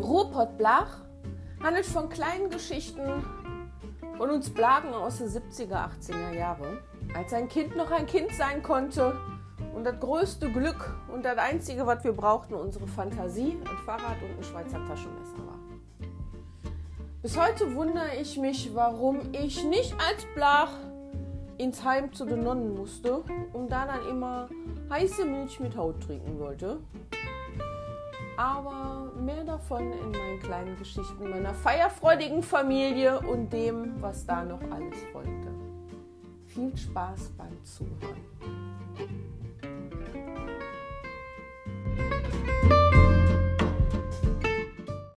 Ruhrpott Blach handelt von kleinen Geschichten von uns Blagen aus den 70er, 80er Jahre, als ein Kind noch ein Kind sein konnte und das größte Glück und das Einzige, was wir brauchten, unsere Fantasie, ein Fahrrad und ein Schweizer Taschenmesser war. Bis heute wundere ich mich, warum ich nicht als Blach ins Heim zu den Nonnen musste und da dann immer heiße Milch mit Haut trinken wollte. Aber mehr davon in meinen kleinen Geschichten meiner feierfreudigen Familie und dem, was da noch alles folgte. Viel Spaß beim Zuhören.